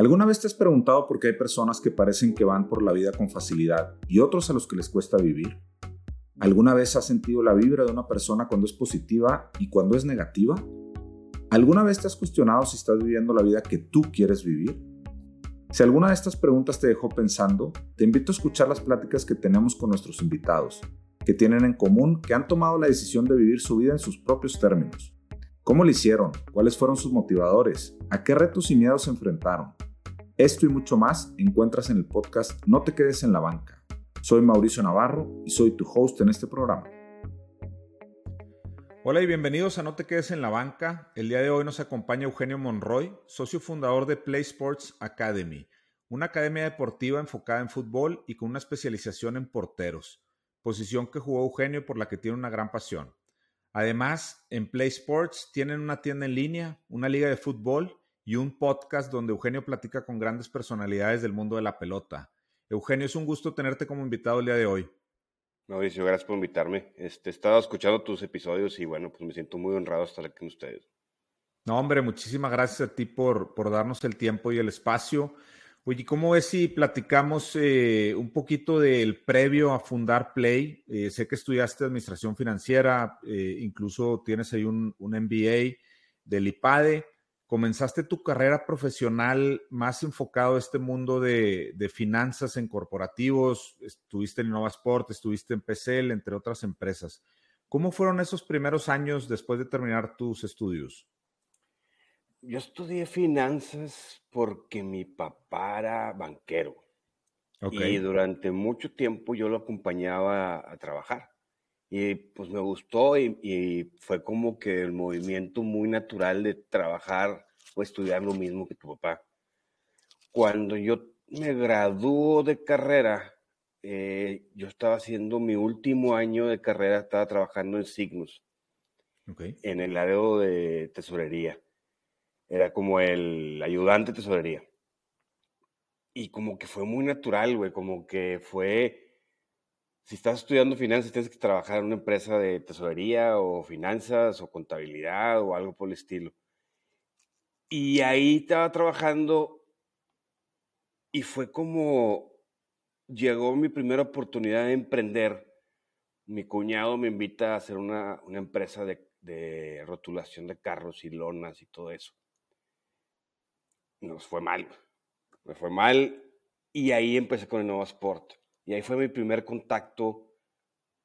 ¿Alguna vez te has preguntado por qué hay personas que parecen que van por la vida con facilidad y otros a los que les cuesta vivir? ¿Alguna vez has sentido la vibra de una persona cuando es positiva y cuando es negativa? ¿Alguna vez te has cuestionado si estás viviendo la vida que tú quieres vivir? Si alguna de estas preguntas te dejó pensando, te invito a escuchar las pláticas que tenemos con nuestros invitados, que tienen en común que han tomado la decisión de vivir su vida en sus propios términos. ¿Cómo lo hicieron? ¿Cuáles fueron sus motivadores? ¿A qué retos y miedos se enfrentaron? Esto y mucho más encuentras en el podcast No te quedes en la banca. Soy Mauricio Navarro y soy tu host en este programa. Hola y bienvenidos a No te quedes en la banca. El día de hoy nos acompaña Eugenio Monroy, socio fundador de Play Sports Academy, una academia deportiva enfocada en fútbol y con una especialización en porteros, posición que jugó Eugenio por la que tiene una gran pasión. Además, en Play Sports tienen una tienda en línea, una liga de fútbol y un podcast donde Eugenio platica con grandes personalidades del mundo de la pelota. Eugenio, es un gusto tenerte como invitado el día de hoy. Mauricio, gracias por invitarme. Este, he estado escuchando tus episodios y bueno, pues me siento muy honrado de estar aquí con ustedes. No, hombre, muchísimas gracias a ti por, por darnos el tiempo y el espacio. Oye, ¿cómo ves si platicamos eh, un poquito del previo a fundar Play? Eh, sé que estudiaste Administración Financiera, eh, incluso tienes ahí un, un MBA del IPADE comenzaste tu carrera profesional más enfocado a este mundo de, finanzas en corporativos, estuviste en Innovasport, estuviste en PCL, entre otras empresas. ¿Cómo fueron esos primeros años después de terminar tus estudios? Yo estudié finanzas porque mi papá era banquero. Y durante mucho tiempo yo lo acompañaba a trabajar. Y pues me gustó y, fue como que el movimiento muy natural de trabajar o estudiar lo mismo que tu papá. Cuando yo me graduó de carrera, eh, yo estaba haciendo mi último año de carrera, estaba trabajando en Signus, en el área de tesorería. Era como el ayudante de tesorería. Y como que fue muy natural, güey, como que fue si estás estudiando finanzas, tienes que trabajar en una empresa de tesorería o finanzas o contabilidad o algo por el estilo. Y ahí estaba trabajando y fue como llegó mi primera oportunidad de emprender. Mi cuñado me invita a hacer una, empresa de, rotulación de carros y lonas y todo eso. Nos fue mal. Me fue mal y ahí empecé con el Nova Sport. Y ahí fue mi primer contacto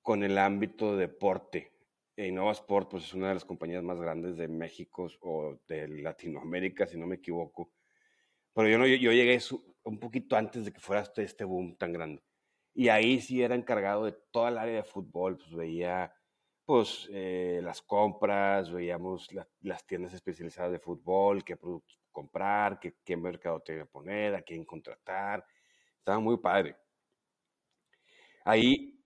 con el ámbito de deporte. Innova Sport pues, es una de las compañías más grandes de México o de Latinoamérica, si no me equivoco. Pero yo, no, yo, llegué un poquito antes de que fuera este, este boom tan grande. Y ahí sí era encargado de toda el área de fútbol, pues veía pues, eh, las compras, veíamos las tiendas especializadas de fútbol, qué productos comprar, qué, qué mercado tenía que poner, a quién contratar. Estaba muy padre ahí,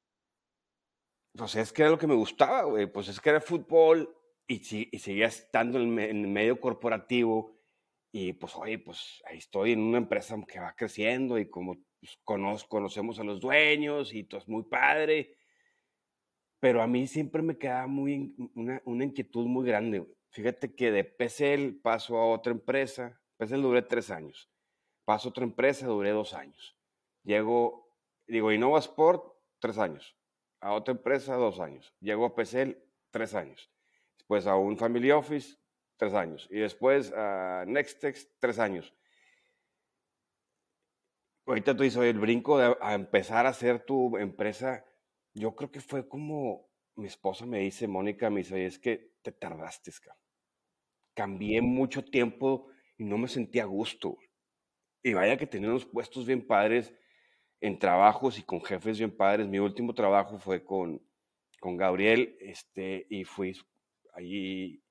pues es que era lo que me gustaba, güey, pues es que era fútbol y, y seguía estando en el, medio corporativo y pues, oye, pues ahí estoy en una empresa que va creciendo y como pues, conocemos a los dueños y todo es muy padre, pero a mí siempre me quedaba muy, una, una inquietud muy grande. Fíjate que de PCL paso a otra empresa, PCL duré tres años, paso a otra empresa, duré dos años. Llego digo, Innova Sport, tres años. A otra empresa, dos años. Llego a PCL, tres años. Después a un Family Office, tres años. Y después a Nextex, tres años. Ahorita tú dices, el brinco de a empezar a hacer tu empresa, yo creo que fue como mi esposa me dice, Mónica, me dice, es que te tardaste, cabrón. Cambié mucho tiempo y no me sentía a gusto. Y vaya que tenía unos puestos bien padres en trabajos y con jefes bien padres. Mi último trabajo fue con, con Gabriel este, y fui allí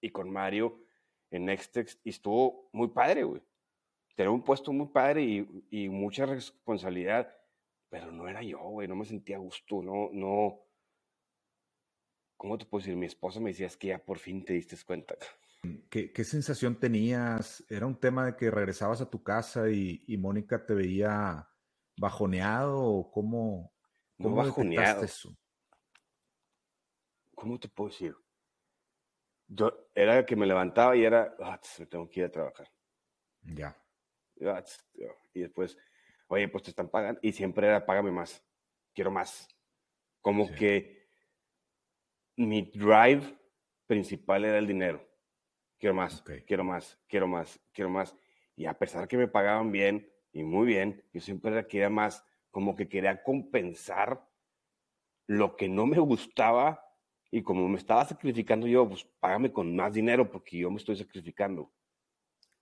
y con Mario en Nextex y estuvo muy padre, güey. Tenía un puesto muy padre y, y, mucha responsabilidad, pero no era yo, güey, no me sentía a gusto, no, no. ¿Cómo te puedo decir? Mi esposa me decía, es que ya por fin te diste cuenta. ¿Qué, ¿Qué, sensación tenías? ¿Era un tema de que regresabas a tu casa y Mónica te veía bajoneado o cómo, cómo bajoneado. eso? ¿Cómo te puedo decir? Yo era que me levantaba y era, ah, me tengo que ir a trabajar. Ya. Y después, oye, pues te están pagando. Y siempre era, págame más, quiero más. Como que mi drive principal era el dinero. Quiero más, quiero más, quiero más, quiero más. Y a pesar que me pagaban bien y muy bien, yo siempre quería más, como que quería compensar lo que no me gustaba y como me estaba sacrificando yo, pues págame con más dinero porque yo me estoy sacrificando.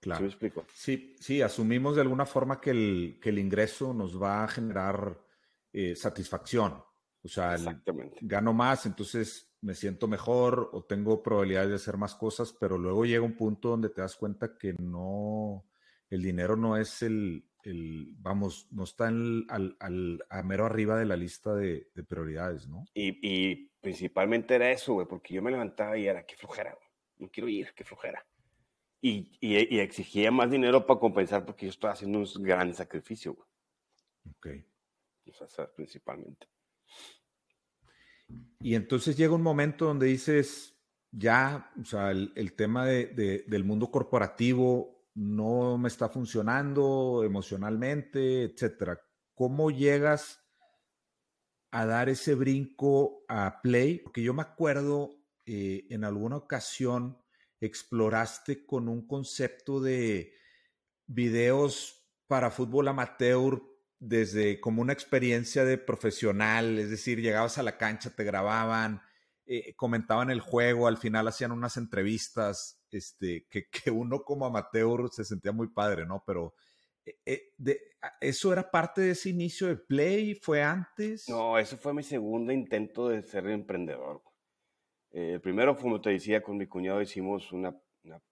Claro. ¿Sí me explico? Sí, sí, asumimos de alguna forma que el, que el ingreso nos va a generar eh, satisfacción. O sea, gano más, entonces me siento mejor o tengo probabilidades de hacer más cosas, pero luego llega un punto donde te das cuenta que no, el dinero no es el, el vamos, no está en al, al, a mero arriba de la lista de, de prioridades, ¿no? Y, y, principalmente era eso, güey, porque yo me levantaba y era, qué flojera, no quiero ir, qué flojera. Y, y, exigía más dinero para compensar porque yo estaba haciendo un gran sacrificio, güey. Ok. O sea, principalmente. Y entonces llega un momento donde dices, ya, o sea, el, el tema de, de, del mundo corporativo no me está funcionando emocionalmente, etcétera. ¿Cómo llegas a dar ese brinco a Play? Porque yo me acuerdo eh, en alguna ocasión exploraste con un concepto de videos para fútbol amateur desde como una experiencia de profesional, es decir, llegabas a la cancha, te grababan, eh, comentaban el juego, al final hacían unas entrevistas, este, que, que, uno como amateur se sentía muy padre, ¿no? Pero eh, eh, de, ¿eso era parte de ese inicio de Play? ¿Fue antes? No, eso fue mi segundo intento de ser emprendedor. el primero, como te decía, con mi cuñado hicimos una,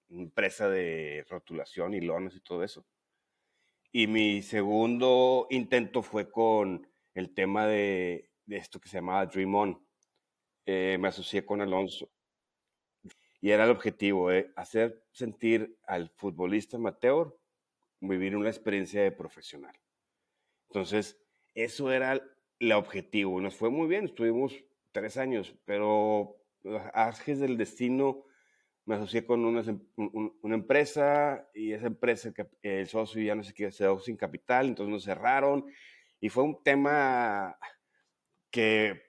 empresa de rotulación y lonas y todo eso. Y mi segundo intento fue con el tema de, esto que se llamaba Dream On. Eh, me asocié con Alonso. Y era el objetivo, eh, hacer sentir al futbolista amateur vivir una experiencia de profesional. Entonces, eso era el objetivo. Nos fue muy bien, estuvimos tres años, pero Ajes del destino me asocié con una, una, empresa y esa empresa, el socio ya no sé qué, se quedó sin capital, entonces nos cerraron y fue un tema que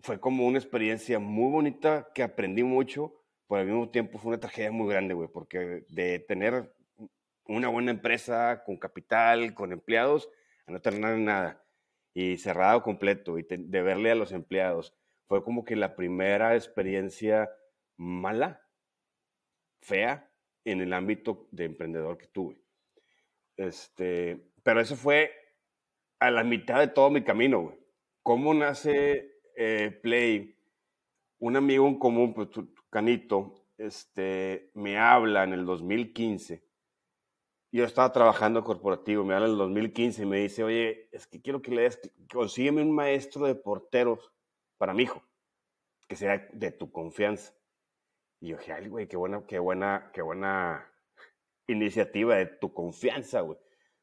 fue como una experiencia muy bonita que aprendí mucho, pero al mismo tiempo fue una tragedia muy grande, güey, porque de tener una buena empresa con capital, con empleados, a no tener nada y cerrado completo y de verle a los empleados, fue como que la primera experiencia mala fea en el ámbito de emprendedor que tuve. Este, pero eso fue a la mitad de todo mi camino, güey. ¿Cómo nace eh, Play? Un amigo en común, pues, Canito, este, me habla en el 2015. Yo estaba trabajando corporativo, me habla en el 2015 y me dice, oye, es que quiero que le des, consígueme un maestro de porteros para mi hijo, que sea de tu confianza. Y yo dije, ay, güey, qué buena, qué buena, qué buena iniciativa de tu confianza, güey.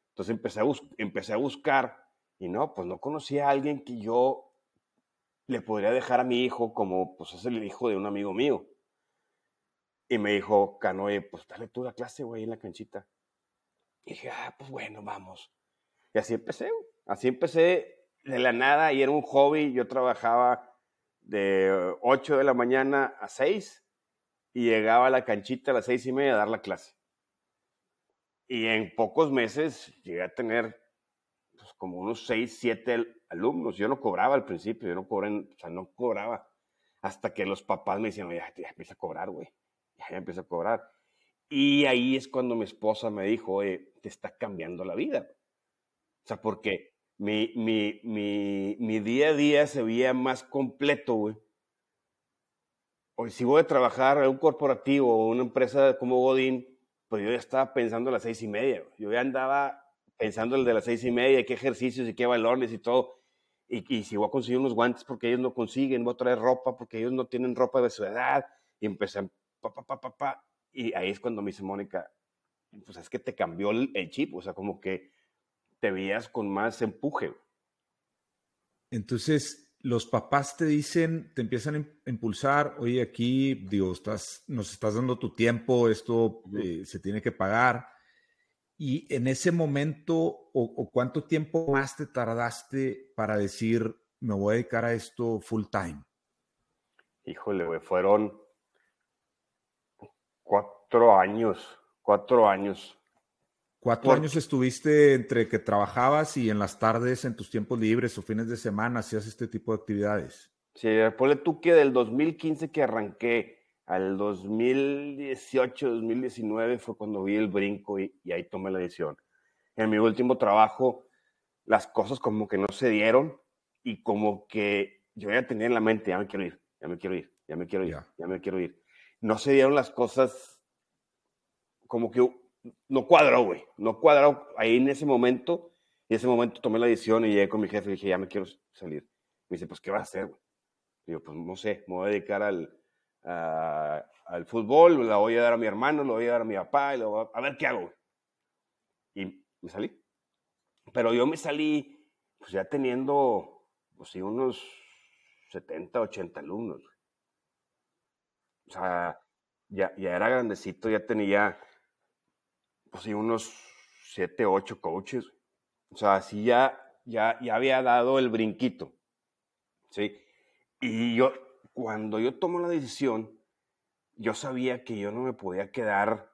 Entonces empecé a, empecé a buscar y no, pues no conocía a alguien que yo le podría dejar a mi hijo como, pues es el hijo de un amigo mío. Y me dijo, Canoe, pues dale tú la clase, güey, en la canchita. Y dije, ah, pues bueno, vamos. Y así empecé. Así empecé de la nada y era un hobby. Yo trabajaba de 8 de la mañana a 6 y llegaba a la canchita a las seis y media a dar la clase. Y en pocos meses llegué a tener pues, como unos seis, siete alumnos. Yo no cobraba al principio, yo no cobré, o sea, no cobraba. Hasta que los papás me decían, ya, ya empieza a cobrar, güey. Ya, empieza a cobrar. Y ahí es cuando mi esposa me dijo, te está cambiando la vida. O sea, porque mi, mi, mi, mi día a día se veía más completo, güey Hoy si voy a trabajar en un corporativo o una empresa como Godín, pues yo ya estaba pensando a las seis y media. Yo ya andaba pensando el de las seis y media, qué ejercicios y qué balones y todo. Y, si voy a conseguir unos guantes porque ellos no consiguen, voy a traer ropa porque ellos no tienen ropa de su edad. Y empecé, pa, pa, pa, pa, pa. Y ahí es cuando me dice Mónica, pues es que te cambió el, chip, o sea, como que te veías con más empuje. Entonces, los papás te dicen, te empiezan a impulsar, oye, aquí, digo, estás, nos estás dando tu tiempo, esto eh, se tiene que pagar. Y en ese momento, o, cuánto tiempo más te tardaste para decir, me voy a dedicar a esto full time? Híjole, güey, fueron cuatro años, cuatro años. Cuatro años estuviste entre que trabajabas y en las tardes, en tus tiempos libres o fines de semana, hacías este tipo de actividades. Sí, ponle tú que del 2015 que arranqué al 2018, 2019 fue cuando vi el brinco y, ahí tomé la decisión. En mi último trabajo, las cosas como que no se dieron y como que yo ya tenía en la mente, ya me quiero ir, ya me quiero ir, ya me quiero ir, ya me quiero ir. No se dieron las cosas como que no cuadró, güey, no cuadró ahí en ese momento. Y en ese momento tomé la decisión y llegué con mi jefe y dije, ya me quiero salir. Me dice, pues, ¿qué vas a hacer, güey? Digo, pues, no sé, me voy a dedicar al, al fútbol, la voy a dar a mi hermano, lo voy a dar a mi papá, y a, ver qué hago. Y me salí. Pero yo me salí, pues ya teniendo, pues sí, unos 70, 80 alumnos. O sea, ya, ya era grandecito, ya tenía, pues sí, unos 7, 8 coaches. O sea, así ya, ya, ya había dado el brinquito. ¿Sí? Y yo, cuando yo tomo la decisión, yo sabía que yo no me podía quedar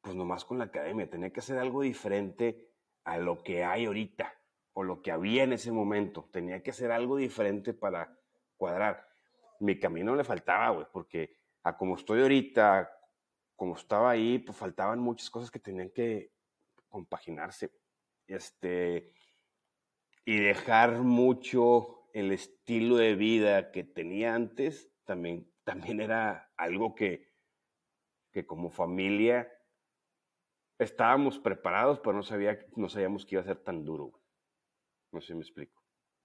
pues nomás con la academia, tenía que hacer algo diferente a lo que hay ahorita o lo que había en ese momento, tenía que hacer algo diferente para cuadrar. Mi camino le faltaba, güey, porque a como estoy ahorita, como estaba ahí, pues faltaban muchas cosas que tenían que compaginarse. Este, y dejar mucho el estilo de vida que tenía antes también, también era algo que, que como familia estábamos preparados, pero no, sabía, no sabíamos que iba a ser tan duro. No sé si me explico.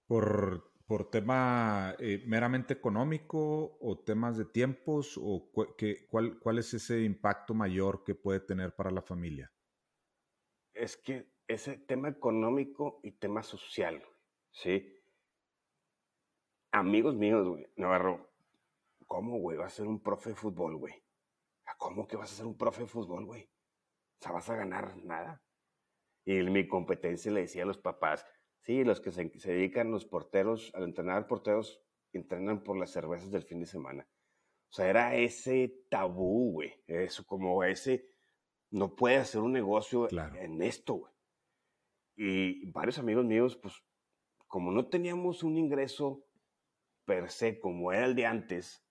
¿Por, por tema eh, meramente económico o temas de tiempos? o cuál, ¿Cuál es ese impacto mayor que puede tener para la familia? Es que ese tema económico y tema social, ¿sí? amigos míos, güey, Navarro, ¿cómo, güey, vas a ser un profe de fútbol, güey? ¿Cómo que vas a ser un profe de fútbol, güey? O sea, vas a ganar nada. Y mi competencia le decía a los papás, sí, los que se, dedican los porteros, al entrenar porteros, entrenan por las cervezas del fin de semana. O sea, era ese tabú, güey. Eso, como ese, no puede hacer un negocio en esto, güey. Y varios amigos míos, pues, como no teníamos un ingreso per se como era el de antes,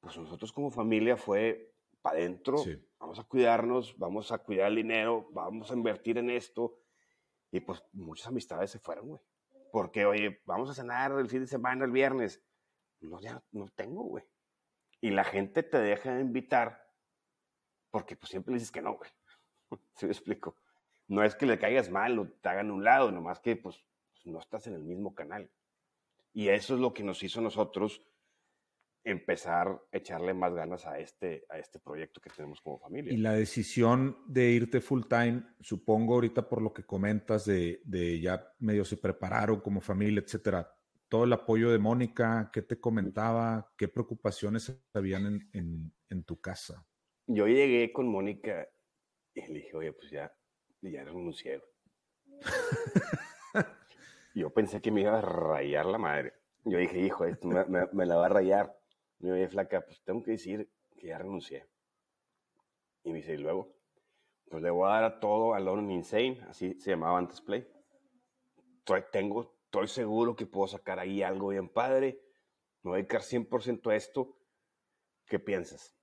pues nosotros como familia fue para adentro, vamos a cuidarnos, vamos a cuidar el dinero, vamos a invertir en esto. Y pues muchas amistades se fueron, güey. Porque, oye, vamos a cenar el fin de semana, el viernes. No, ya no tengo, güey. Y la gente te deja de invitar porque pues siempre le dices que no, güey. ¿Sí me explico? No es que le caigas mal o te hagan un lado, nomás que pues no estás en el mismo canal. Y eso es lo que nos hizo nosotros empezar a echarle más ganas a este, a este proyecto que tenemos como familia. Y la decisión de irte full time, supongo ahorita por lo que comentas de, ya medio se prepararon como familia, etcétera, todo el apoyo de Mónica, ¿qué te comentaba? ¿Qué preocupaciones habían en, en, tu casa? Yo llegué con Mónica y le dije, oye, pues ya, ya renuncié. yo pensé que me iba a rayar la madre. Yo dije, hijo, esto me, la va a rayar. Me dije, flaca, pues tengo que decir que ya renuncié. Y me dice, ¿y luego? Pues le voy a dar a todo a Lone Insane, así se llamaba antes Play. Estoy, tengo, estoy seguro que puedo sacar ahí algo bien padre. Me voy a dedicar 100% a esto. ¿Qué piensas?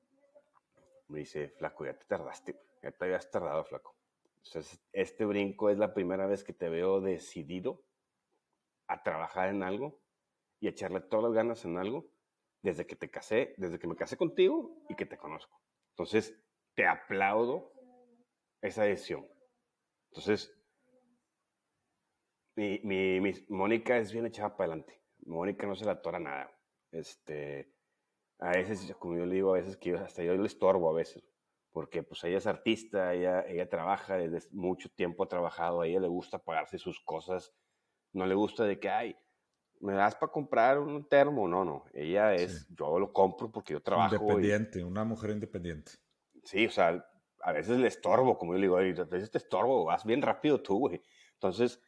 Me dice, flaco, ya te tardaste. Ya te habías tardado, flaco. Entonces, este brinco es la primera vez que te veo decidido a trabajar en algo y echarle todas las ganas en algo desde que te casé, desde que me casé contigo y que te conozco. Entonces, te aplaudo esa decisión. Entonces, mi, mi, Mónica es bien echada para adelante. Mónica no se la atora nada. Este, a veces, como yo le digo, a veces que hasta yo le estorbo a veces, porque pues ella es artista, ella, ella trabaja, desde mucho tiempo ha trabajado, a ella le gusta pagarse sus cosas no le gusta de que, ay, ¿me das para comprar un termo? No, no. Ella es, yo lo compro porque yo trabajo. Independiente, una mujer independiente. Sí, o sea, a veces le estorbo, como yo le digo, a veces te estorbo, vas bien rápido tú, güey. Entonces,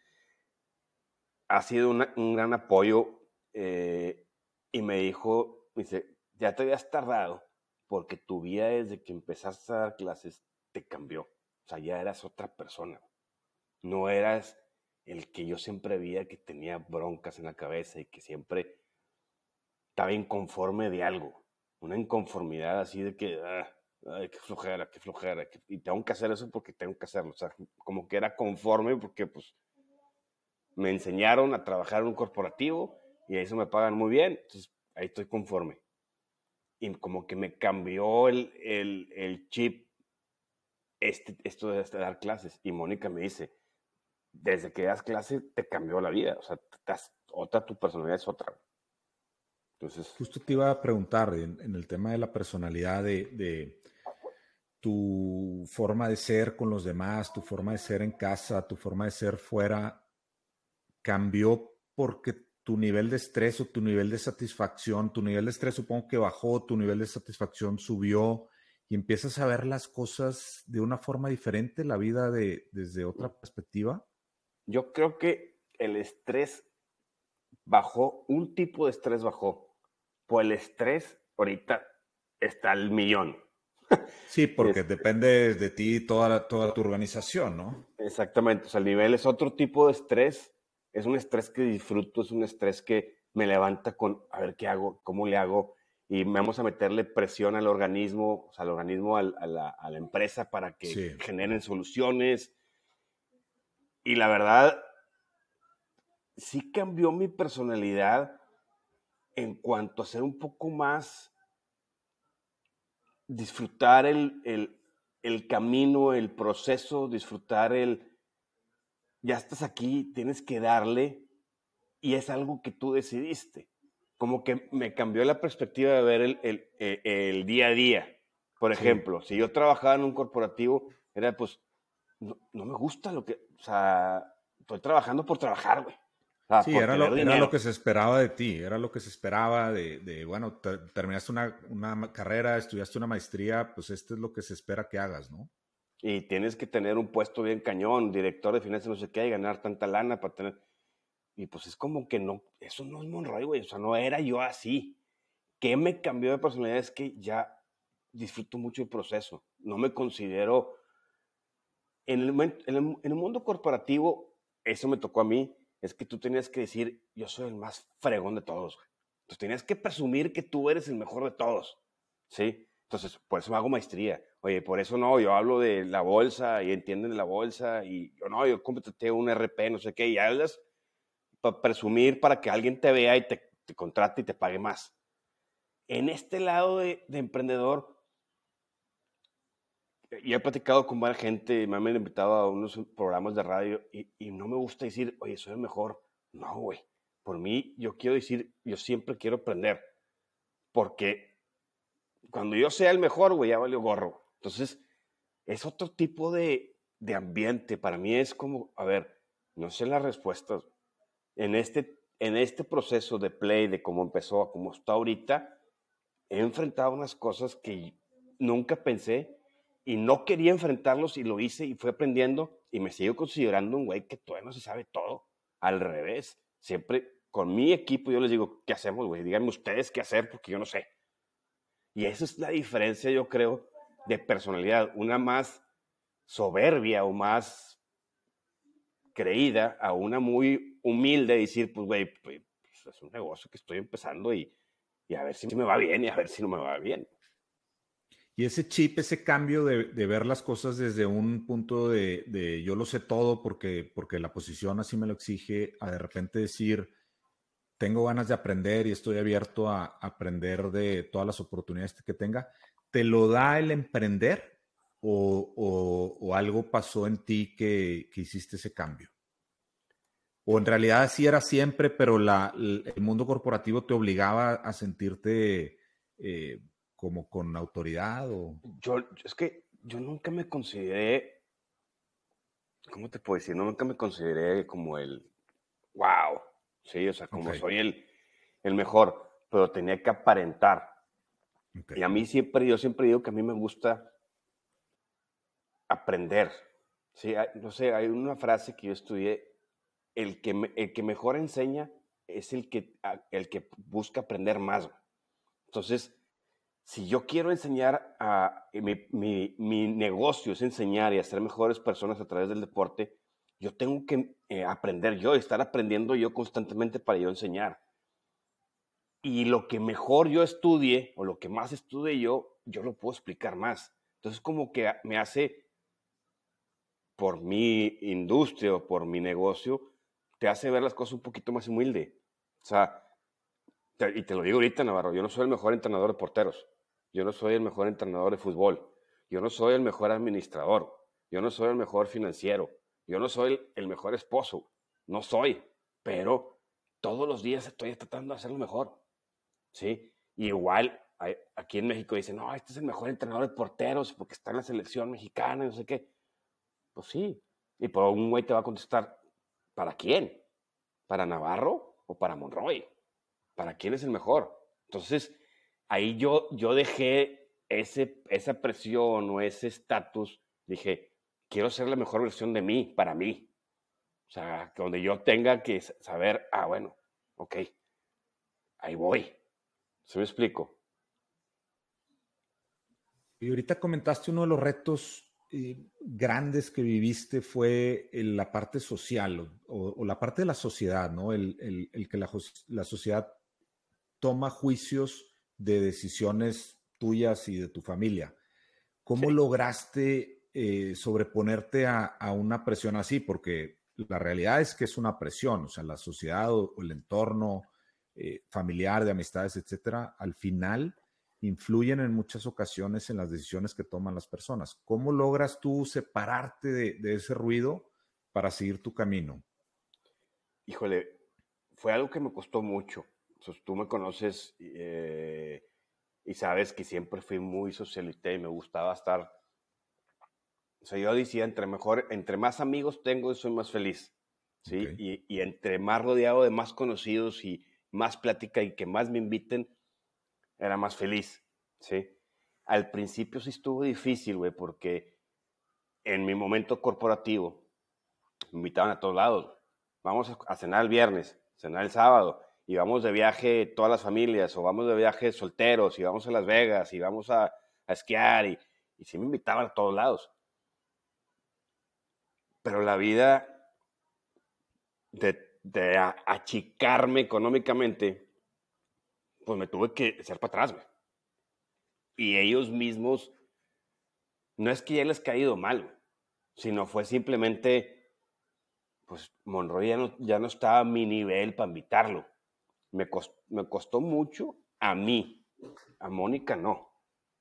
ha sido un gran apoyo eh, y me dijo, me dice, ya te habías tardado porque tu vida desde que empezaste a dar clases te cambió. O sea, ya eras otra persona. No eras el que yo siempre veía que tenía broncas en la cabeza y que siempre estaba inconforme de algo. Una inconformidad así de que, ah, ay, qué flojera, qué flojera. y tengo que hacer eso porque tengo que hacerlo. O sea, como que era conforme porque pues me enseñaron a trabajar en un corporativo y eso me pagan muy bien. Entonces ahí estoy conforme. Y como que me cambió el, el, el chip este, esto de dar clases. Y Mónica me dice, desde que das clase te cambió la vida. O sea, otra, tu personalidad es otra. Entonces. Justo te iba a preguntar en, el tema de la personalidad, de, de, tu forma de ser con los demás, tu forma de ser en casa, tu forma de ser fuera, cambió porque tu nivel de estrés o tu nivel de satisfacción, tu nivel de estrés supongo que bajó, tu nivel de satisfacción subió y empiezas a ver las cosas de una forma diferente, la vida de, desde otra perspectiva? Yo creo que el estrés bajó, un tipo de estrés bajó. Pues el estrés ahorita está al millón. Sí, porque este depende de ti toda, toda tu organización, ¿no? Exactamente, o sea, el nivel es otro tipo de estrés, es un estrés que disfruto, es un estrés que me levanta con, a ver qué hago, cómo le hago, y vamos a meterle presión al organismo, o sea, al organismo, a, la, empresa para que generen soluciones. Y la verdad, sí cambió mi personalidad en cuanto a ser un poco más, disfrutar el, el, el camino, el proceso, disfrutar el, ya estás aquí, tienes que darle, y es algo que tú decidiste como que me cambió la perspectiva de ver el, el, el, día a día. Por ejemplo, si yo trabajaba en un corporativo, era pues, no, me gusta lo que, o sea, estoy trabajando por trabajar, güey. sí, era lo, era lo, que se esperaba de ti, era lo que se esperaba de, de bueno, terminaste una, una, carrera, estudiaste una maestría, pues esto es lo que se espera que hagas, ¿no? Y tienes que tener un puesto bien cañón, director de finanzas, no sé qué, y ganar tanta lana para tener... Y pues es como que no, eso no es Monroy, güey, o sea, no era yo así. ¿Qué me cambió de personalidad? Es que ya disfruto mucho el proceso. No me considero... En el, mundo corporativo, eso me tocó a mí, es que tú tenías que decir, yo soy el más fregón de todos. Entonces tenías que presumir que tú eres el mejor de todos, ¿sí? Entonces, por eso me hago maestría. Oye, por eso no, yo hablo de la bolsa y entienden de la bolsa y yo no, yo completé un RP, no sé qué, y hablas para presumir para que alguien te vea y te, contrate y te pague más. En este lado de, emprendedor, yo he platicado con varias gente, me han invitado a unos programas de radio y, y no me gusta decir, oye, soy el mejor. No, güey. Por mí, yo quiero decir, yo siempre quiero aprender. Porque cuando yo sea el mejor, güey, ya valió gorro. Entonces, es otro tipo de, de ambiente. Para mí es como, a ver, no sé las respuestas, en este, en este proceso de play, de cómo empezó a cómo está ahorita, he enfrentado unas cosas que nunca pensé y no quería enfrentarlos y lo hice y fui aprendiendo y me sigo considerando un güey que todavía no se sabe todo. Al revés, siempre con mi equipo yo les digo, ¿qué hacemos, güey? Díganme ustedes qué hacer porque yo no sé. Y esa es la diferencia, yo creo, de personalidad. Una más soberbia o más creída a una muy humilde decir, pues, güey, pues, es un negocio que estoy empezando y, y, a ver si me va bien y a ver si no me va bien. Y ese chip, ese cambio de, ver las cosas desde un punto de, yo lo sé todo porque, porque la posición así me lo exige, a de repente decir, tengo ganas de aprender y estoy abierto a aprender de todas las oportunidades que tenga, ¿te lo da el emprender o, o, o algo pasó en ti que, que hiciste ese cambio? o en realidad así era siempre, pero la, el mundo corporativo te obligaba a sentirte eh, como con autoridad o... Yo, es que yo nunca me consideré, ¿cómo te puedo decir? nunca me consideré como el, wow, sí, o sea, como soy el, el mejor, pero tenía que aparentar. Y a mí siempre, yo siempre digo que a mí me gusta aprender. Sí, no sé, hay una frase que yo estudié, el que, el que mejor enseña es el que, el que busca aprender más. Entonces, si yo quiero enseñar a mi, mi, negocio es enseñar y hacer mejores personas a través del deporte, yo tengo que eh, aprender yo, estar aprendiendo yo constantemente para yo enseñar. Y lo que mejor yo estudie o lo que más estudie yo, yo lo puedo explicar más. Entonces como que me hace, por mi industria o por mi negocio, te hace ver las cosas un poquito más humilde. O sea, y te lo digo ahorita, Navarro, yo no soy el mejor entrenador de porteros, yo no soy el mejor entrenador de fútbol, yo no soy el mejor administrador, yo no soy el mejor financiero, yo no soy el, mejor esposo, no soy, pero todos los días estoy tratando de hacerlo mejor. ¿Sí? igual aquí en México dicen, no, este es el mejor entrenador de porteros porque está en la selección mexicana, no sé qué. Pues sí. Y por un güey te va a contestar, ¿para quién? ¿Para Navarro o para Monroy? ¿Para quién es el mejor? Entonces, ahí yo, yo dejé ese, esa presión o ese estatus, dije, quiero ser la mejor versión de mí, para mí. O sea, donde yo tenga que saber, ah, bueno, ok, ahí voy. ¿Se me explico? Y ahorita comentaste uno de los retos eh, grandes que viviste fue en la parte social o, la parte de la sociedad, ¿no? El, que la, sociedad toma juicios de decisiones tuyas y de tu familia. ¿Cómo lograste eh, sobreponerte a, una presión así, porque la realidad es que es una presión, o sea, la sociedad o, el entorno eh, familiar, de amistades, etcétera, al final influyen en muchas ocasiones en las decisiones que toman las personas. ¿Cómo logras tú separarte de, ese ruido para seguir tu camino? Híjole, fue algo que me costó mucho. Tú me conoces eh, y sabes que siempre fui muy socialista y me gustaba estar o sea, yo decía, entre mejor, entre más amigos tengo, soy más feliz. ¿sí? Y, y, entre más rodeado de más conocidos y más plática y que más me inviten, era más feliz. ¿sí? Al principio sí estuvo difícil, güey, porque en mi momento corporativo me invitaban a todos lados. Vamos a cenar el viernes, cenar el sábado, y vamos de viaje todas las familias, o vamos de viaje solteros, y vamos a Las Vegas, y vamos a, esquiar, y, y sí me invitaban a todos lados. Pero la vida de, achicarme económicamente, pues me tuve que echar para atrás, Y ellos mismos, no es que ya les caído mal, sino fue simplemente, pues Monroy ya no, ya no estaba a mi nivel para invitarlo. Me me costó mucho a mí, a Mónica no.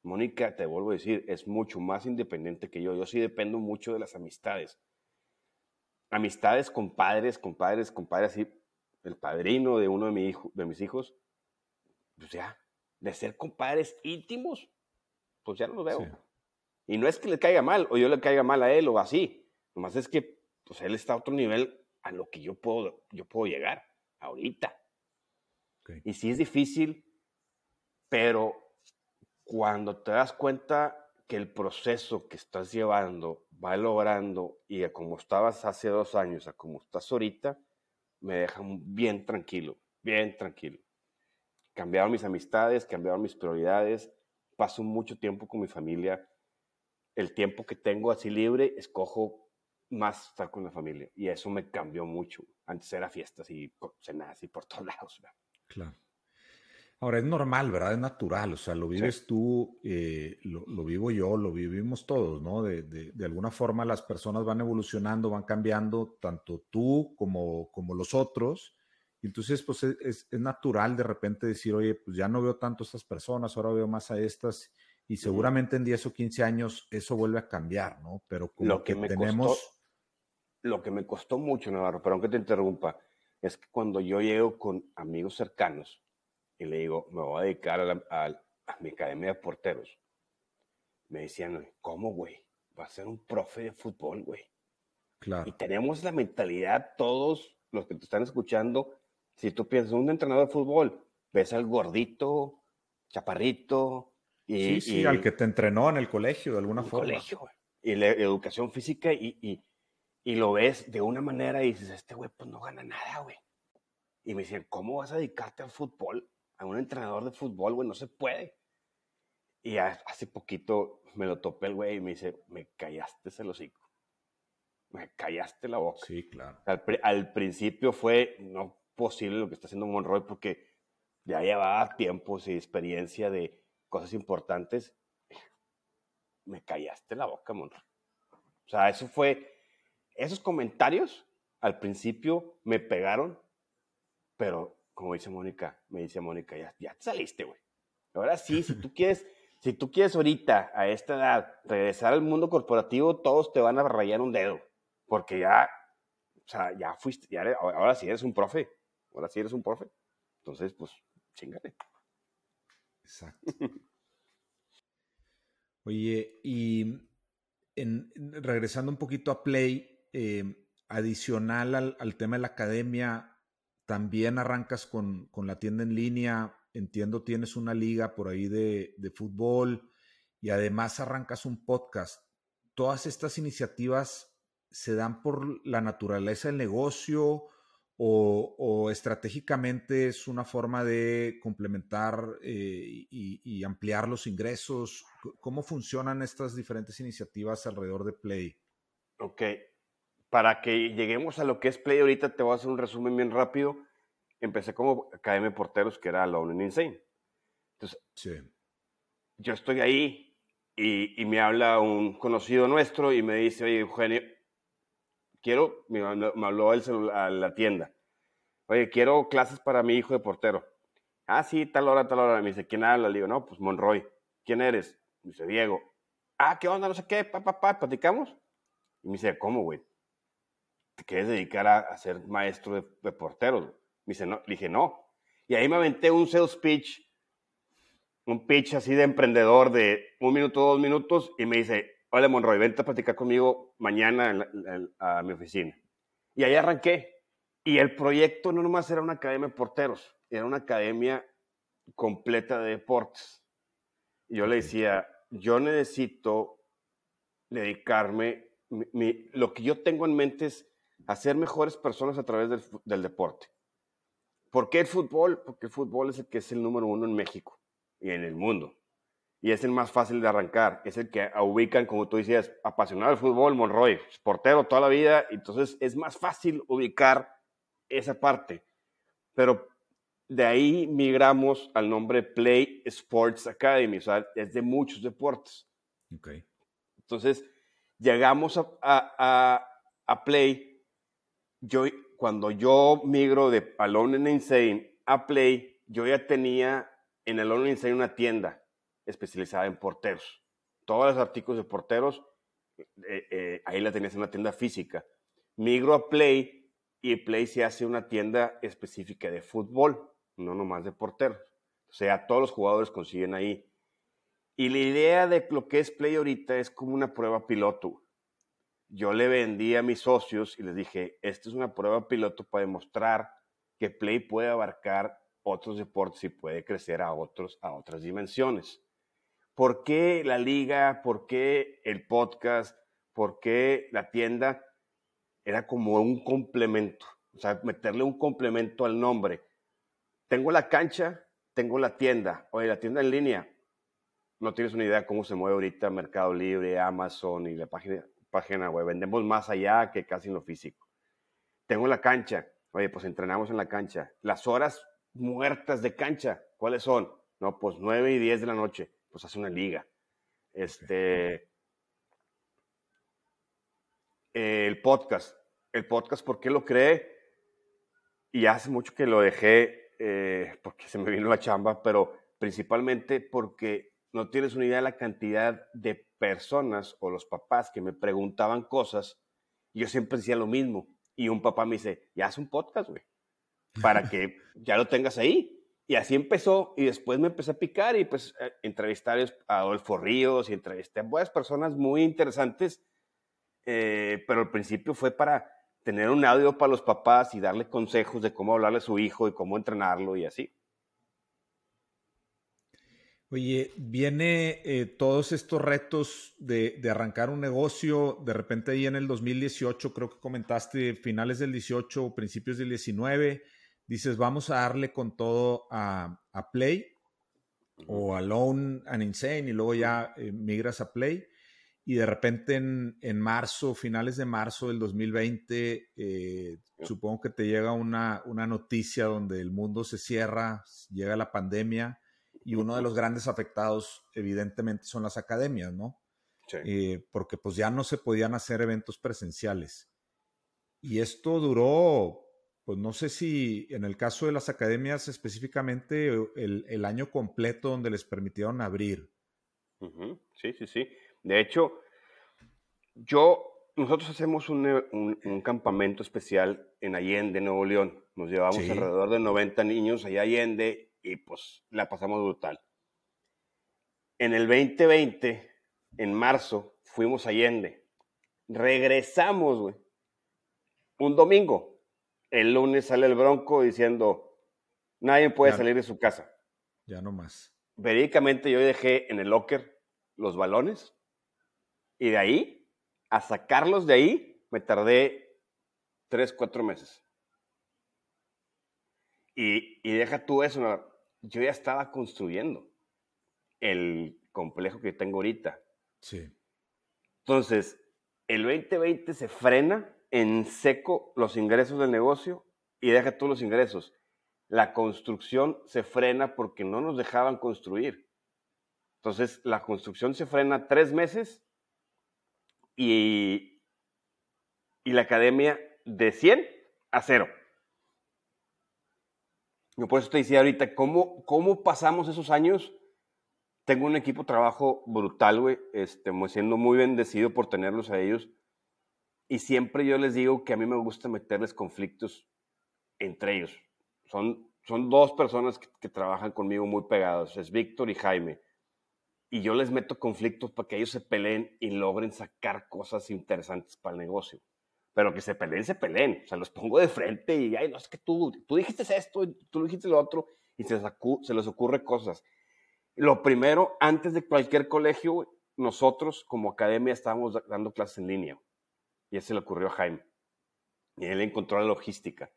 Mónica, te vuelvo a decir, es mucho más independiente que yo. Yo sí dependo mucho de las amistades amistades con padres, con padres, con padres, así, el padrino de uno de, mi hijo, de mis hijos, pues ya, de ser compadres íntimos, pues ya no lo veo. Y no es que le caiga mal, o yo le caiga mal a él, o así. Nomás es que, pues él está a otro nivel a lo que yo puedo, yo puedo llegar ahorita. Y sí es difícil, pero cuando te das cuenta que el proceso que estás llevando va logrando y a como estabas hace dos años a como estás ahorita, me dejan bien tranquilo, bien tranquilo. Cambiaron mis amistades, cambiaron mis prioridades, paso mucho tiempo con mi familia. El tiempo que tengo así libre, escojo más estar con la familia. Y eso me cambió mucho. Antes era fiestas y cenas y por todos lados. Claro. Ahora es normal, ¿verdad? Es natural, o sea, lo vives tú, eh, lo, vivo yo, lo vivimos todos, ¿no? De, de, alguna forma las personas van evolucionando, van cambiando, tanto tú como, como los otros. Entonces, pues es, es, natural de repente decir, oye, pues ya no veo tanto a estas personas, ahora veo más a estas. Y seguramente en 10 o 15 años eso vuelve a cambiar, ¿no? Pero como lo que, tenemos... lo que me costó mucho, Navarro, pero aunque te interrumpa, es que cuando yo llego con amigos cercanos, y le digo, me voy a dedicar a, mi academia de porteros. Me decían, ¿cómo, güey? Va a ser un profe de fútbol, güey. Claro. Y tenemos la mentalidad, todos los que te están escuchando, si tú piensas, un entrenador de fútbol, ves al gordito, chaparrito, y, sí, sí, al que te entrenó en el colegio, de alguna forma. colegio, y la educación física y, y, y, lo ves de una manera y dices, este güey pues no gana nada, güey. Y me dicen, ¿cómo vas a dedicarte al fútbol? A un entrenador de fútbol, güey, no se puede. Y hace poquito me lo topé el güey y me dice, me callaste el hocico. Me callaste la boca. Sí, claro. Al, principio fue no posible lo que está haciendo Monroy porque ya llevaba tiempos y experiencia de cosas importantes. Me callaste la boca, Monroy. O sea, eso fue, esos comentarios al principio me pegaron, pero como dice Mónica, me dice Mónica, ya, ya saliste, güey. Ahora sí, si tú quieres si tú quieres ahorita, a esta edad, regresar al mundo corporativo, todos te van a rayar un dedo, porque ya, o sea, ya fuiste, ya ahora sí eres un profe, ahora sí eres un profe. Entonces, pues, chingate. Exacto. Oye, y en, regresando un poquito a Play, eh, adicional al, tema de la academia, también arrancas con, con la tienda en línea entiendo tienes una liga por ahí de, fútbol y además arrancas un podcast. ¿Todas estas iniciativas se dan por la naturaleza del negocio o, estratégicamente es una forma de complementar eh, y, ampliar los ingresos? ¿Cómo funcionan estas diferentes iniciativas alrededor de Play? Ok, para que lleguemos a lo que es Play ahorita te voy a hacer un resumen bien rápido empecé como Academia de Porteros, que era Lone Insane. Entonces, yo estoy ahí y, me habla un conocido nuestro y me dice, oye, Eugenio, quiero, me, habló el celular, a la tienda, oye, quiero clases para mi hijo de portero. Ah, sí, tal hora, tal hora. Me dice, ¿quién habla? Le digo, no, pues Monroy. ¿Quién eres? Me dice, Diego. Ah, ¿qué onda? No sé qué, pa, pa, pa, platicamos. Y me dice, ¿cómo, güey? ¿Te quieres dedicar a, ser maestro de, de porteros? Me dice, no, le dije, no. Y ahí me aventé un sales pitch, un pitch así de emprendedor de un minuto, dos minutos, y me dice, hola Monroy, vente a platicar conmigo mañana a mi oficina. Y ahí arranqué. Y el proyecto no nomás era una academia de porteros, era una academia completa de deportes. Y yo le decía, yo necesito dedicarme, lo que yo tengo en mente es hacer mejores personas a través del deporte. ¿Por qué el fútbol? Porque el fútbol es el que es el número uno en México y en el mundo. Y es el más fácil de arrancar. Es el que ubican, como tú decías, apasionado del fútbol, Monroy, portero toda la vida. Entonces es más fácil ubicar esa parte. Pero de ahí migramos al nombre Play Sports Academy. O sea, es de muchos deportes. Okay. Entonces, llegamos a, a, a Play. Yo cuando yo migro de Alone Insane a Play, yo ya tenía en Alone and Insane una tienda especializada en porteros. Todos los artículos de porteros, eh, eh, ahí la tenías en una tienda física. Migro a Play y Play se hace una tienda específica de fútbol, no nomás de porteros. O sea, todos los jugadores consiguen ahí. Y la idea de lo que es Play ahorita es como una prueba piloto yo le vendí a mis socios y les dije, esta es una prueba piloto para demostrar que Play puede abarcar otros deportes y puede crecer a, otros, a otras dimensiones. ¿Por qué la liga? ¿Por qué el podcast? ¿Por qué la tienda? Era como un complemento, o sea, meterle un complemento al nombre. Tengo la cancha, tengo la tienda. Oye, la tienda en línea, no tienes una idea cómo se mueve ahorita Mercado Libre, Amazon y la página página web. Vendemos más allá que casi en lo físico. Tengo la cancha. Oye, pues entrenamos en la cancha. Las horas muertas de cancha, ¿cuáles son? No, pues 9 y 10 de la noche. Pues hace una liga. Este. el podcast. El podcast, ¿por qué lo creé? Y hace mucho que lo dejé eh, porque se me vino la chamba, pero principalmente porque no tienes una idea de la cantidad de personas o los papás que me preguntaban cosas, y yo siempre decía lo mismo. Y un papá me dice, ya haz un podcast, güey, para que ya lo tengas ahí. Y así empezó, y después me empecé a picar y pues eh, entrevistar a Adolfo Ríos y entrevisté a buenas personas muy interesantes, eh, pero al principio fue para tener un audio para los papás y darle consejos de cómo hablarle a su hijo y cómo entrenarlo y así. Oye, viene eh, todos estos retos de, arrancar un negocio, de repente ahí en el 2018, creo que comentaste finales del 18, principios del 19, dices, vamos a darle con todo a, Play o a Lone and Insane y luego ya eh, migras a Play y de repente en, marzo, finales de marzo del 2020, eh, supongo que te llega una, una noticia donde el mundo se cierra, llega la pandemia y uno de los grandes afectados, evidentemente, son las academias, ¿no? Sí. Eh, porque pues ya no se podían hacer eventos presenciales. Y esto duró, pues no sé si en el caso de las academias específicamente, el, año completo donde les permitieron abrir. Sí, sí, sí. De hecho, yo, nosotros hacemos un, campamento especial en Allende, Nuevo León. Nos llevamos alrededor de 90 niños allá Allende y pues la pasamos brutal. En el 2020, en marzo, fuimos a Allende. Regresamos, güey. Un domingo. El lunes sale el bronco diciendo, nadie puede salir de su casa. Ya no más. Verídicamente yo dejé en el locker los balones y de ahí, a sacarlos de ahí, me tardé tres, cuatro meses. Y, y deja tú eso, yo ya estaba construyendo el complejo que tengo ahorita. Sí. Entonces, el 2020 se frena en seco los ingresos del negocio y deja todos los ingresos. La construcción se frena porque no nos dejaban construir. Entonces, la construcción se frena tres meses y, y la academia de 100 a cero. Por eso te decía ahorita, ¿cómo, ¿cómo pasamos esos años? Tengo un equipo de trabajo brutal, güey. Este, siendo muy bendecido por tenerlos a ellos. Y siempre yo les digo que a mí me gusta meterles conflictos entre ellos. Son, son dos personas que, que trabajan conmigo muy pegados. Es Víctor y Jaime. Y yo les meto conflictos para que ellos se peleen y logren sacar cosas interesantes para el negocio pero que se peleen, se peleen. O sea, los pongo de frente y, ay, no, es que tú, tú dijiste esto, tú dijiste lo otro, y se, se les ocurre cosas. Lo primero, antes de cualquier colegio, nosotros como academia estábamos dando clases en línea. Y eso le ocurrió a Jaime. Y él encontró la logística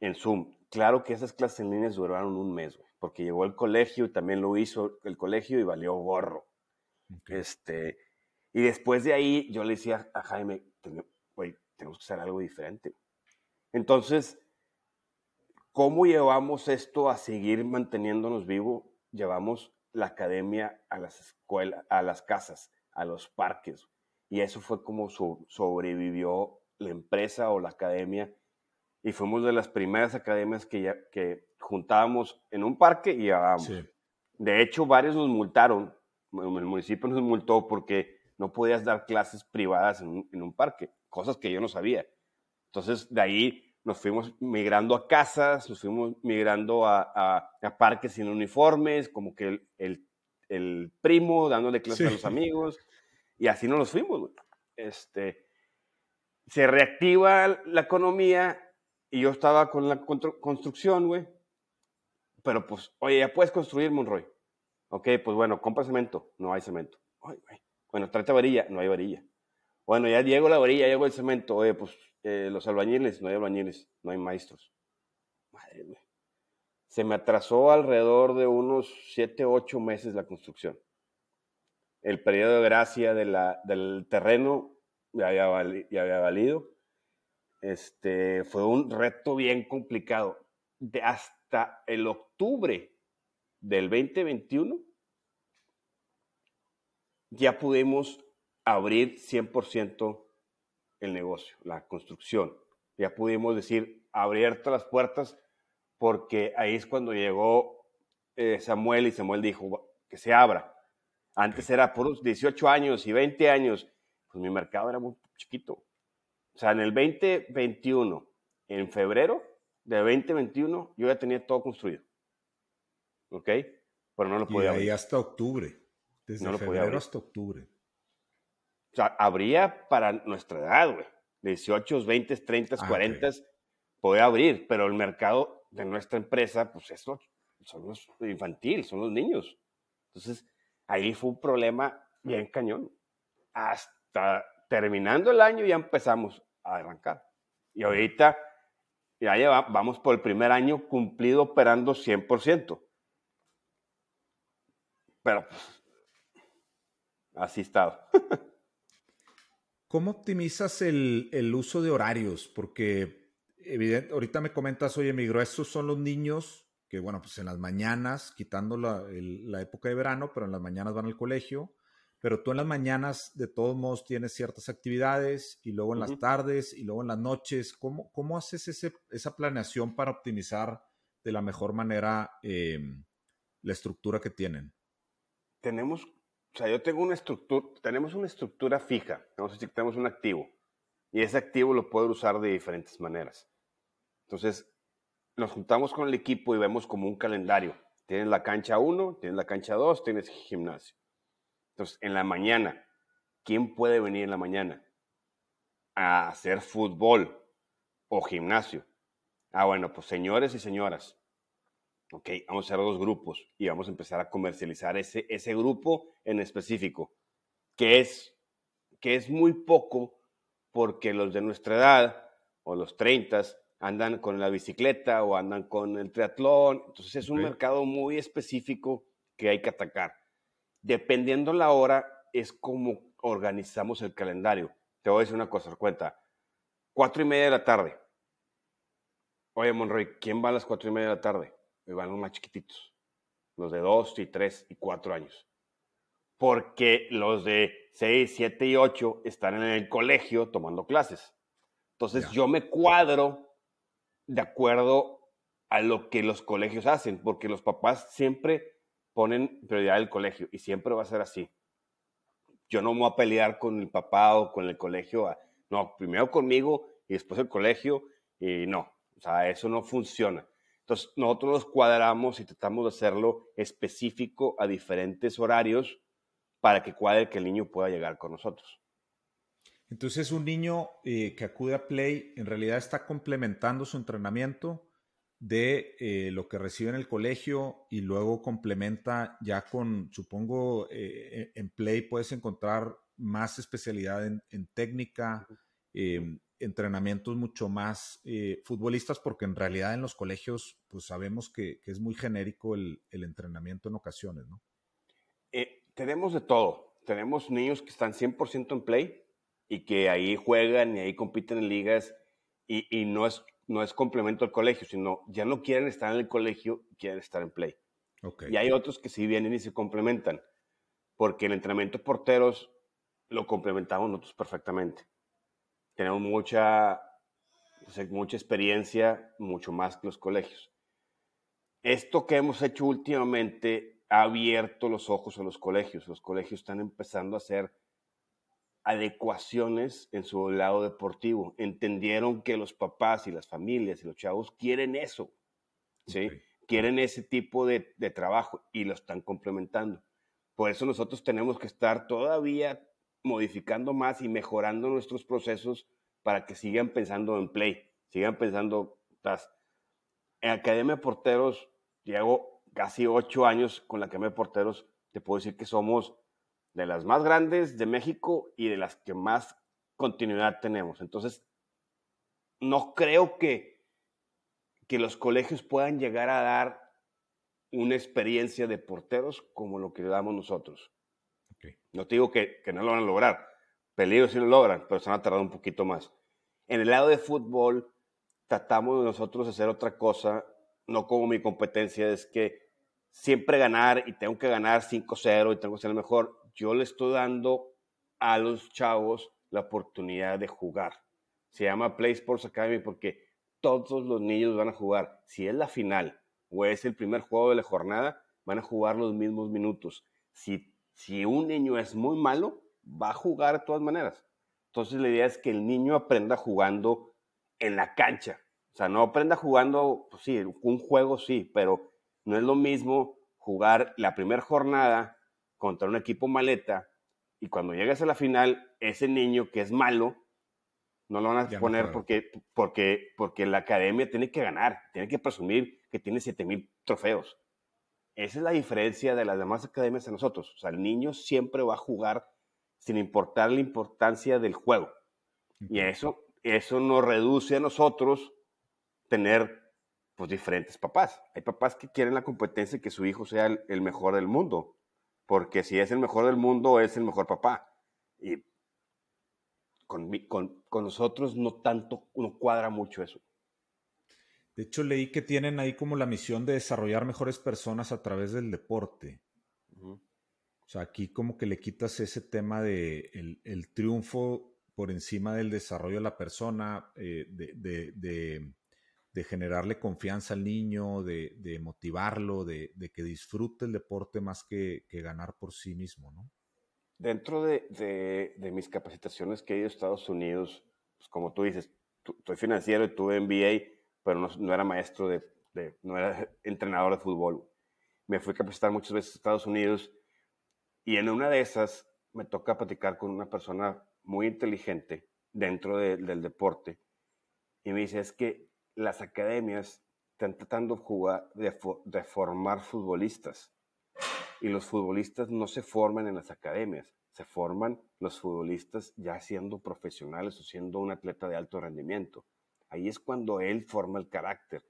en Zoom. Claro que esas clases en línea duraron un mes, güey, porque llegó el colegio y también lo hizo el colegio y valió gorro. Este, y después de ahí yo le decía a Jaime, güey, tenemos que hacer algo diferente. Entonces, ¿cómo llevamos esto a seguir manteniéndonos vivos? Llevamos la academia a las escuelas, a las casas, a los parques. Y eso fue como sobrevivió la empresa o la academia. Y fuimos de las primeras academias que, ya, que juntábamos en un parque y llevábamos. De hecho, varios nos multaron. El municipio nos multó porque no podías dar clases privadas en un parque cosas que yo no sabía. Entonces, de ahí nos fuimos migrando a casas, nos fuimos migrando a, parques sin uniformes, como que el, el, primo dándole clases a los amigos, y así nos los fuimos. Este, se reactiva la economía y yo estaba con la construcción, güey. Pero pues, oye, ya puedes construir, Monroy. Ok, pues bueno, compra cemento. No hay cemento. Bueno, trate varilla. No hay varilla. Bueno, ya llegó la orilla, llegó el cemento. Oye, pues eh, los albañiles, no hay albañiles, no hay maestros. Madre mía. Se me atrasó alrededor de unos 7, 8 meses la construcción. El periodo de gracia del terreno ya había, ya había valido. Este, fue un reto bien complicado. De hasta el octubre del 2021 ya pudimos abrir 100% el negocio, la construcción. Ya pudimos decir, abiertas las puertas, porque ahí es cuando llegó eh, Samuel y Samuel dijo que se abra. Antes era por unos 18 años y 20 años, pues mi mercado era muy chiquito. O sea, en el 2021, en febrero de 2021, yo ya tenía todo construido. ¿Ok? Pero no lo podía y ahí hasta octubre. Desde febrero hasta octubre. O sea, habría para nuestra edad, güey. 18, 20, 30, 40, puede abrir, pero el mercado de nuestra empresa, pues eso son los infantil, son los niños. Entonces, ahí fue un problema bien cañón. Hasta terminando el año ya empezamos a arrancar. Y ahorita ya lleva, vamos por el primer año cumplido operando 100%. Pero pues, así está. ¿Cómo optimizas el, uso de horarios? Porque evidente, ahorita me comentas, oye, mi grueso son los niños que, bueno, pues en las mañanas, quitando la, la época de verano, pero en las mañanas van al colegio pero tú en las mañanas de todos modos tienes ciertas actividades y luego en las tardes y luego en las noches. ¿Cómo, cómo haces ese, esa planeación para optimizar de la mejor manera em, la estructura que tienen? Tenemos, o sea, yo tengo una estructura, tenemos una estructura fija, vamos a decir que tenemos un activo y ese activo lo puedo usar de diferentes maneras. Entonces, nos juntamos con el equipo y vemos como un calendario. Tienes la cancha 1, tienes la cancha 2, tienes gimnasio entonces, en la mañana, ¿quién puede venir en la mañana a hacer fútbol o gimnasio? Ah, bueno, pues señores y señoras, ok, vamos a hacer dos grupos y vamos a empezar a comercializar ese, ese grupo en específico, que es, que es muy poco porque los de nuestra edad o los 30 andan con la bicicleta o andan con el triatlón, entonces es un mercado muy específico que hay que atacar dependiendo la hora, es como organizamos el calendario. Te voy a decir una cosa, cuenta. Cuatro y media de la tarde. Oye, Monroy, ¿quién va a las cuatro y media de la tarde? Me van los más chiquititos. Los de dos y tres y cuatro años. Porque los de seis, siete y ocho están en el colegio tomando clases. Entonces yo me cuadro de acuerdo a lo que los colegios hacen, porque los papás siempre ponen prioridad el colegio y siempre va a ser así. Yo no me voy a pelear con el papá o con el colegio. No, primero conmigo y después el colegio y no. O sea, eso no funciona. Entonces, nosotros nos cuadramos y tratamos de hacerlo específico a diferentes horarios para que cuadre que el niño pueda llegar con nosotros. Entonces, un niño eh, que acude a Play en realidad está complementando su entrenamiento de eh, lo que recibe en el colegio y luego complementa ya con, supongo, eh, en Play puedes encontrar más especialidad en, técnica, em, entrenamientos mucho más eh, futbolistas, porque en realidad en los colegios pues sabemos que, es muy genérico el, entrenamiento en ocasiones, ¿no? tenemos de todo. Tenemos niños que están 100% en Play y que ahí juegan y ahí compiten en ligas y, y no es no es complemento al colegio, sino ya no quieren estar en el colegio, quieren estar en play. Y hay otros que sí vienen y se complementan, porque el entrenamiento de porteros lo complementamos nosotros perfectamente. Tenemos mucha, mucha experiencia, mucho más que los colegios. Esto que hemos hecho últimamente ha abierto los ojos a los colegios. Los colegios están empezando a hacer adecuaciones en su lado deportivo. Entendieron que los papás y las familias y los chavos quieren eso, ¿sí? Quieren ese tipo de, trabajo y lo están complementando. Por eso nosotros tenemos que estar todavía modificando más y mejorando nuestros procesos para que sigan pensando en play, sigan pensando, en Academia de Porteros, llevo casi ocho años con la Academia de Porteros, te puedo decir que somos de las más grandes de México y de las que más continuidad tenemos. Entonces, no creo que, que los colegios puedan llegar a dar una experiencia de porteros como lo que damos nosotros. No te digo que, no lo van a lograr. Peligro si lo logran, pero se van a un poquito más. En el lado de fútbol, tratamos de nosotros hacer otra cosa, no como mi competencia es que siempre ganar y tengo que ganar 5-0 y tengo que ser el mejor yo le estoy dando a los chavos la oportunidad de jugar. Se llama Play Sports Academy porque todos los niños van a jugar. Si es la final o es el primer juego de la jornada, van a jugar los mismos minutos. Si, si un niño es muy malo, va a jugar de todas maneras. Entonces la idea es que el niño aprenda jugando en la cancha. O sea, no aprenda jugando, pues sí, un juego sí, pero no es lo mismo jugar la primera jornada contra un equipo maleta y cuando llegues a la final, ese niño que es malo, no lo van a poner porque, porque, porque la academia tiene que ganar, tiene que presumir que tiene 7000 trofeos. Esa es la diferencia de las demás academias a nosotros. O sea, el niño siempre va a jugar sin importar la importancia del juego. Y eso, eso nos reduce a nosotros tener pues, diferentes papás. Hay papás que quieren la competencia y que su hijo sea el, mejor del mundo, porque si es el mejor del mundo, es el mejor papá. Y con, con, con nosotros no tanto, no cuadra mucho eso. De hecho, leí que tienen ahí como la misión de desarrollar mejores personas a través del deporte. O sea, aquí como que le quitas ese tema de el, triunfo por encima del desarrollo de la persona, eh, de, generarle confianza al niño, de, motivarlo, de, que disfrute el deporte más que, ganar por sí mismo, ¿no? Dentro de, mis capacitaciones que he ido a Estados Unidos, pues como tú dices, estoy financiero y tuve MBA, pero no, era maestro de, no era entrenador de fútbol. Me fui a capacitar muchas veces a Estados Unidos y en una de esas me toca platicar con una persona muy inteligente dentro del deporte y me dice, es que las academias están tratando jugar, de, de formar futbolistas y los futbolistas no se forman en las academias, se forman los futbolistas ya siendo profesionales o siendo un atleta de alto rendimiento. Ahí es cuando él forma el carácter.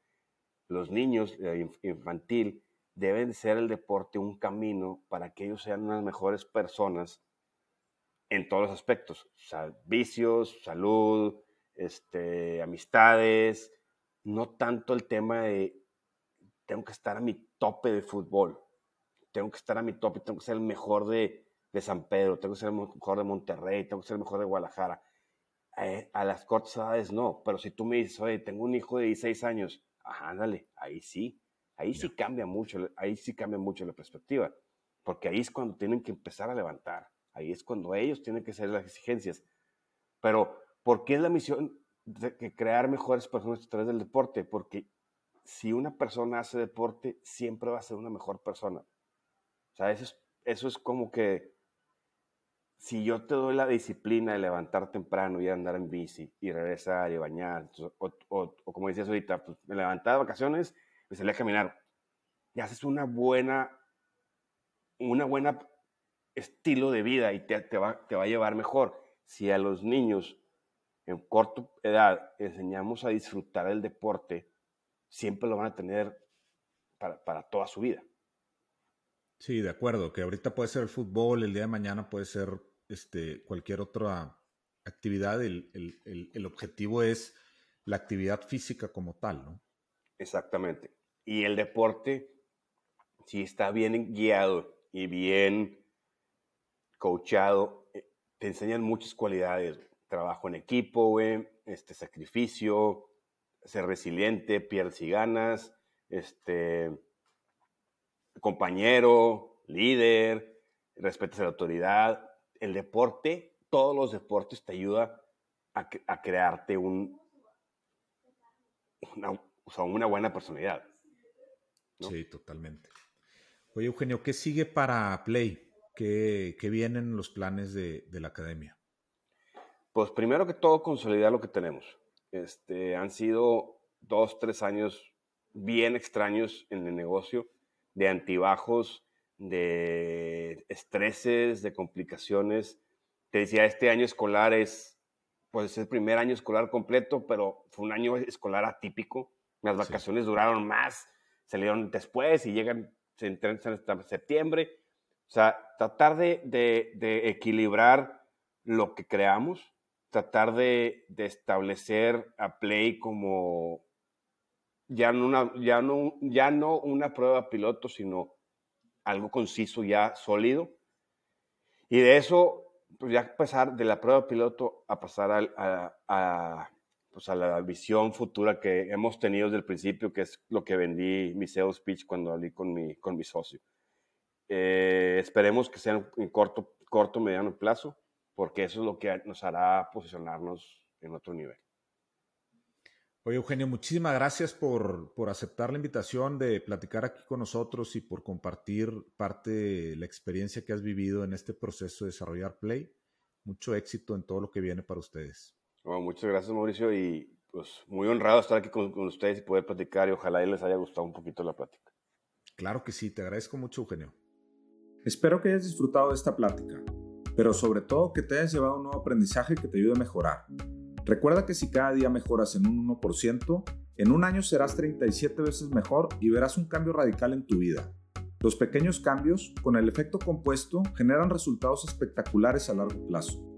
Los niños eh, infantil deben ser el deporte un camino para que ellos sean unas mejores personas en todos los aspectos. vicios, salud, este, amistades, no tanto el tema de tengo que estar a mi tope de fútbol, tengo que estar a mi tope, tengo que ser el mejor de, de San Pedro, tengo que ser el mejor de Monterrey, tengo que ser el mejor de Guadalajara. Eh, a las cortas edades no, pero si tú me dices, oye, tengo un hijo de 16 años, ajá, ándale, ahí sí, ahí sí cambia mucho, ahí sí cambia mucho la perspectiva, porque ahí es cuando tienen que empezar a levantar, ahí es cuando ellos tienen que hacer las exigencias. Pero, ¿por qué es la misión de crear mejores personas a través del deporte? Porque si una persona hace deporte, siempre va a ser una mejor persona. O sea, eso es, eso es como que si yo te doy la disciplina de levantar temprano y andar en bici y regresar y bañar, o, como decías ahorita, pues me levanté de vacaciones y salí a caminar, y haces una buena, una buena estilo de vida y te, te, va, te va a llevar mejor. Si a los niños en corta edad enseñamos a disfrutar el deporte, siempre lo van a tener para, para toda su vida. Sí, de acuerdo, que ahorita puede ser el fútbol, el día de mañana puede ser este, cualquier otra actividad, el, objetivo es la actividad física como tal, ¿no? Exactamente. Y el deporte, si está bien guiado y bien coachado, eh, te enseñan muchas cualidades. Trabajo en equipo, este sacrificio, ser resiliente, pierdes y ganas, este, compañero, líder, respetas a la autoridad el deporte, todos los deportes te ayuda a, crearte un, una, buena personalidad. Sí, totalmente. Oye, Eugenio, ¿qué sigue para Play? ¿Qué, vienen los planes de, la academia? Pues primero que todo, consolidar lo que tenemos. Este, han sido dos, tres años bien extraños en el negocio, de antibajos, de estreses, de complicaciones. Te decía, este año escolar es, pues es el primer año escolar completo, pero fue un año escolar atípico. Las vacaciones duraron más, salieron después y llegan, se entran hasta septiembre. O sea, tratar de, de, equilibrar lo que creamos, tratar de, de, establecer a Play como ya no, una, ya, no, ya no una prueba piloto, sino algo conciso ya sólido. Y de eso, pues ya pasar de la prueba piloto a pasar a, a, pues a la visión futura que hemos tenido desde el principio, que es lo que vendí mi sales pitch cuando hablé con mi, con mi socio. Eh, esperemos que sea en corto, corto, mediano plazo, porque eso es lo que nos hará posicionarnos en otro nivel. Oye, Eugenio, muchísimas gracias por, aceptar la invitación de platicar aquí con nosotros y por compartir parte de la experiencia que has vivido en este proceso de desarrollar Play. Mucho éxito en todo lo que viene para ustedes. muchas gracias, Mauricio, y pues muy honrado estar aquí con, con ustedes y poder platicar y ojalá les haya gustado un poquito la plática. Claro que sí, te agradezco mucho, Eugenio. Espero que hayas disfrutado de esta plática, pero sobre todo que te hayas llevado un nuevo aprendizaje que te ayude a mejorar. Recuerda que si cada día mejoras en un 1%, en un año serás 37 veces mejor y verás un cambio radical en tu vida. Los pequeños cambios, con el efecto compuesto, generan resultados espectaculares a largo plazo.